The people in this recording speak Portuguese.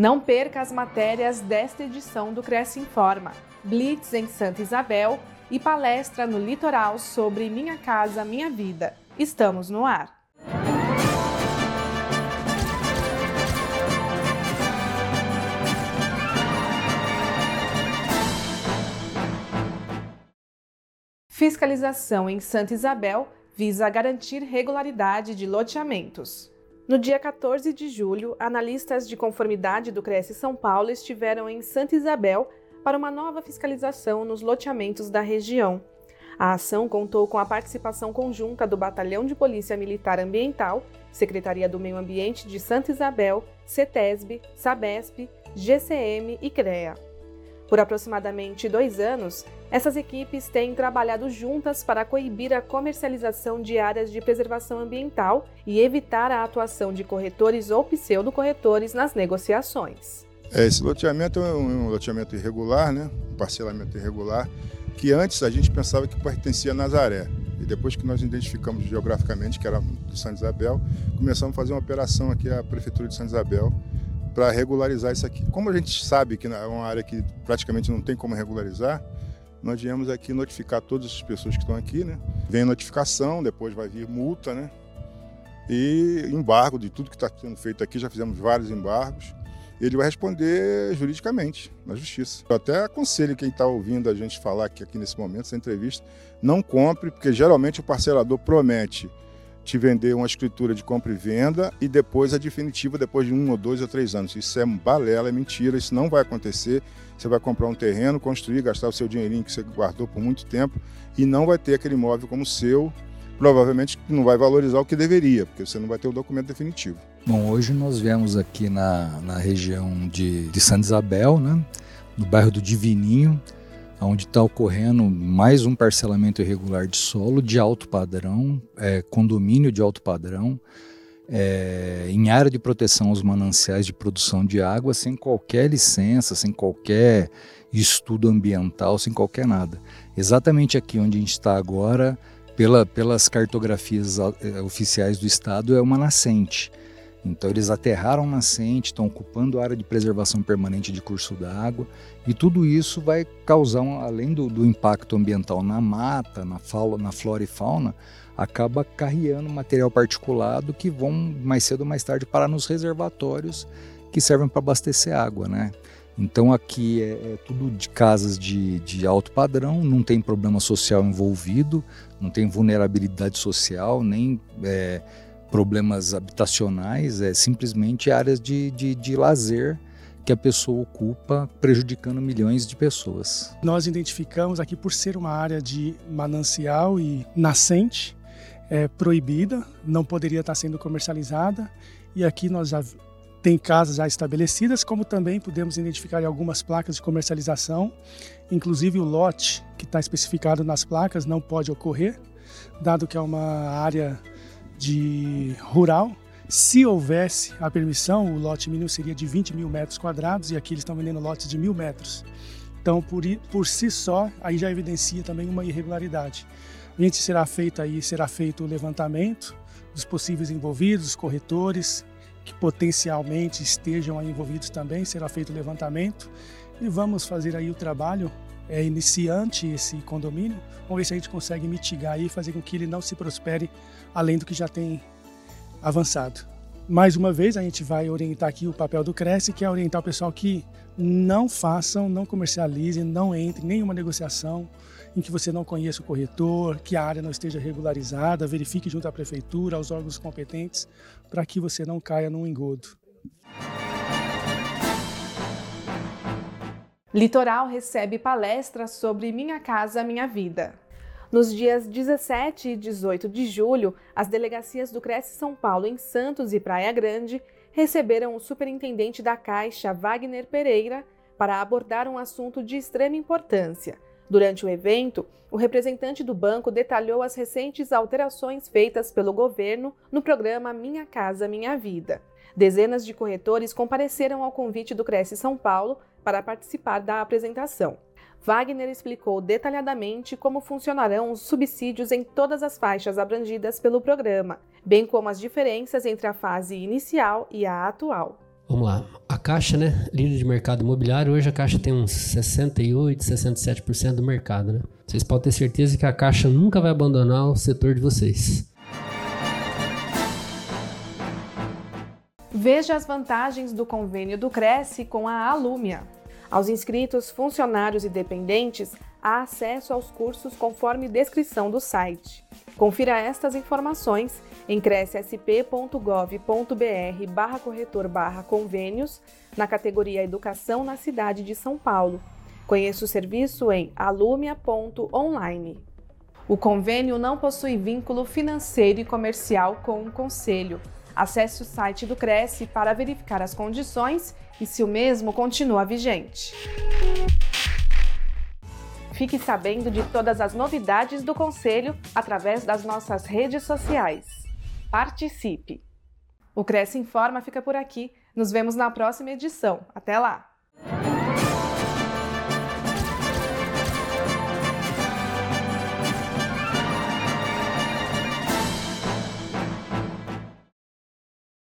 Não perca as matérias desta edição do Cresce Informa, Blitz em Santa Isabel e palestra no litoral sobre Minha Casa Minha Vida. Estamos no ar. Fiscalização em Santa Isabel visa garantir regularidade de loteamentos. No dia 14 de julho, analistas de conformidade do Cresce São Paulo estiveram em Santa Isabel para uma nova fiscalização nos loteamentos da região. A ação contou com a participação conjunta do Batalhão de Polícia Militar Ambiental, Secretaria do Meio Ambiente de Santa Isabel, CETESB, SABESP, GCM e CREA. Por aproximadamente dois anos, essas equipes têm trabalhado juntas para coibir a comercialização de áreas de preservação ambiental e evitar a atuação de corretores ou pseudocorretores nas negociações. É, esse loteamento é um, loteamento irregular, né? um parcelamento irregular, que antes a gente pensava que pertencia a Nazaré. E depois que nós identificamos geograficamente que era de Santa Isabel, começamos a fazer uma operação aqui a Prefeitura de Santa Isabel para regularizar isso aqui. Como a gente sabe que é uma área que praticamente não tem como regularizar, nós viemos aqui notificar todas as pessoas que estão aqui, né? Vem notificação, depois vai vir multa, né? E embargo de tudo que está sendo feito aqui, já fizemos vários embargos. Ele vai responder juridicamente, na justiça. Eu até aconselho quem está ouvindo a gente falar aqui, aqui nesse momento, essa entrevista, não compre, porque geralmente o parcelador promete te vender uma escritura de compra e venda e depois a definitiva depois de um ou dois ou três anos. Isso é balela, é mentira, isso não vai acontecer. Você vai comprar um terreno, construir, gastar o seu dinheirinho que você guardou por muito tempo e não vai ter aquele imóvel como seu. Provavelmente não vai valorizar o que deveria, porque você não vai ter o documento definitivo. Bom, hoje nós viemos aqui na, na região de, de Santa Isabel, né, no bairro do Divininho, onde está ocorrendo mais um parcelamento irregular de solo de alto padrão, é, condomínio de alto padrão, é, em área de proteção aos mananciais de produção de água, sem qualquer licença, sem qualquer estudo ambiental, sem qualquer nada. Exatamente aqui onde a gente está agora, pela, pelas cartografias é, oficiais do Estado, é uma nascente. Então eles aterraram nascente, estão ocupando a área de preservação permanente de curso d'água e tudo isso vai causar, além do, do, impacto ambiental na mata, na, fauna, na flora e fauna, acaba carreando material particulado que vão mais cedo ou mais tarde parar nos reservatórios que servem para abastecer água, né? Então aqui é, é, tudo de casas de, de alto padrão, não tem problema social envolvido, não tem vulnerabilidade social, nem é, problemas habitacionais, é simplesmente áreas de, de, de lazer que a pessoa ocupa, prejudicando milhões de pessoas. Nós identificamos aqui por ser uma área de manancial e nascente, é proibida, não poderia estar sendo comercializada, e aqui nós já tem casas já estabelecidas, como também podemos identificar algumas placas de comercialização, inclusive o lote que está especificado nas placas não pode ocorrer, dado que é uma área de rural. Se houvesse a permissão, o lote mínimo seria de 20 mil metros quadrados e aqui eles estão vendendo lotes de mil metros. Então, por, por si só, aí já evidencia também uma irregularidade. A gente será feito aí, será feito o levantamento dos possíveis envolvidos, os corretores que potencialmente estejam envolvidos também, será feito o levantamento e vamos fazer aí o trabalho é iniciante esse condomínio, vamos ver se a gente consegue mitigar e fazer com que ele não se prospere além do que já tem avançado. Mais uma vez, a gente vai orientar aqui o papel do Cresce, que é orientar o pessoal que não façam, não comercializem, não entrem em nenhuma negociação em que você não conheça o corretor, que a área não esteja regularizada, verifique junto à prefeitura, aos órgãos competentes, para que você não caia num engodo. Litoral recebe palestra sobre Minha Casa Minha Vida. Nos dias 17 e 18 de julho, as delegacias do Cresce São Paulo em Santos e Praia Grande receberam o superintendente da Caixa, Wagner Pereira, para abordar um assunto de extrema importância. Durante o evento, o representante do banco detalhou as recentes alterações feitas pelo governo no programa Minha Casa Minha Vida. Dezenas de corretores compareceram ao convite do Cresce São Paulo para participar da apresentação. Wagner explicou detalhadamente como funcionarão os subsídios em todas as faixas abrangidas pelo programa, bem como as diferenças entre a fase inicial e a atual. Vamos lá. A Caixa, né? Líder de mercado imobiliário, hoje a Caixa tem uns 68, 67% do mercado, né? Vocês podem ter certeza que a Caixa nunca vai abandonar o setor de vocês. Veja as vantagens do convênio do Cresce com a Alúmia. Aos inscritos, funcionários e dependentes, há acesso aos cursos conforme descrição do site. Confira estas informações em crescsp.gov.br barra corretor barra convênios na categoria Educação na cidade de São Paulo. Conheça o serviço em alumia.online. O convênio não possui vínculo financeiro e comercial com o Conselho. Acesse o site do Cresce para verificar as condições e se o mesmo continua vigente. Fique sabendo de todas as novidades do Conselho através das nossas redes sociais. Participe! O Cresce Informa fica por aqui. Nos vemos na próxima edição. Até lá!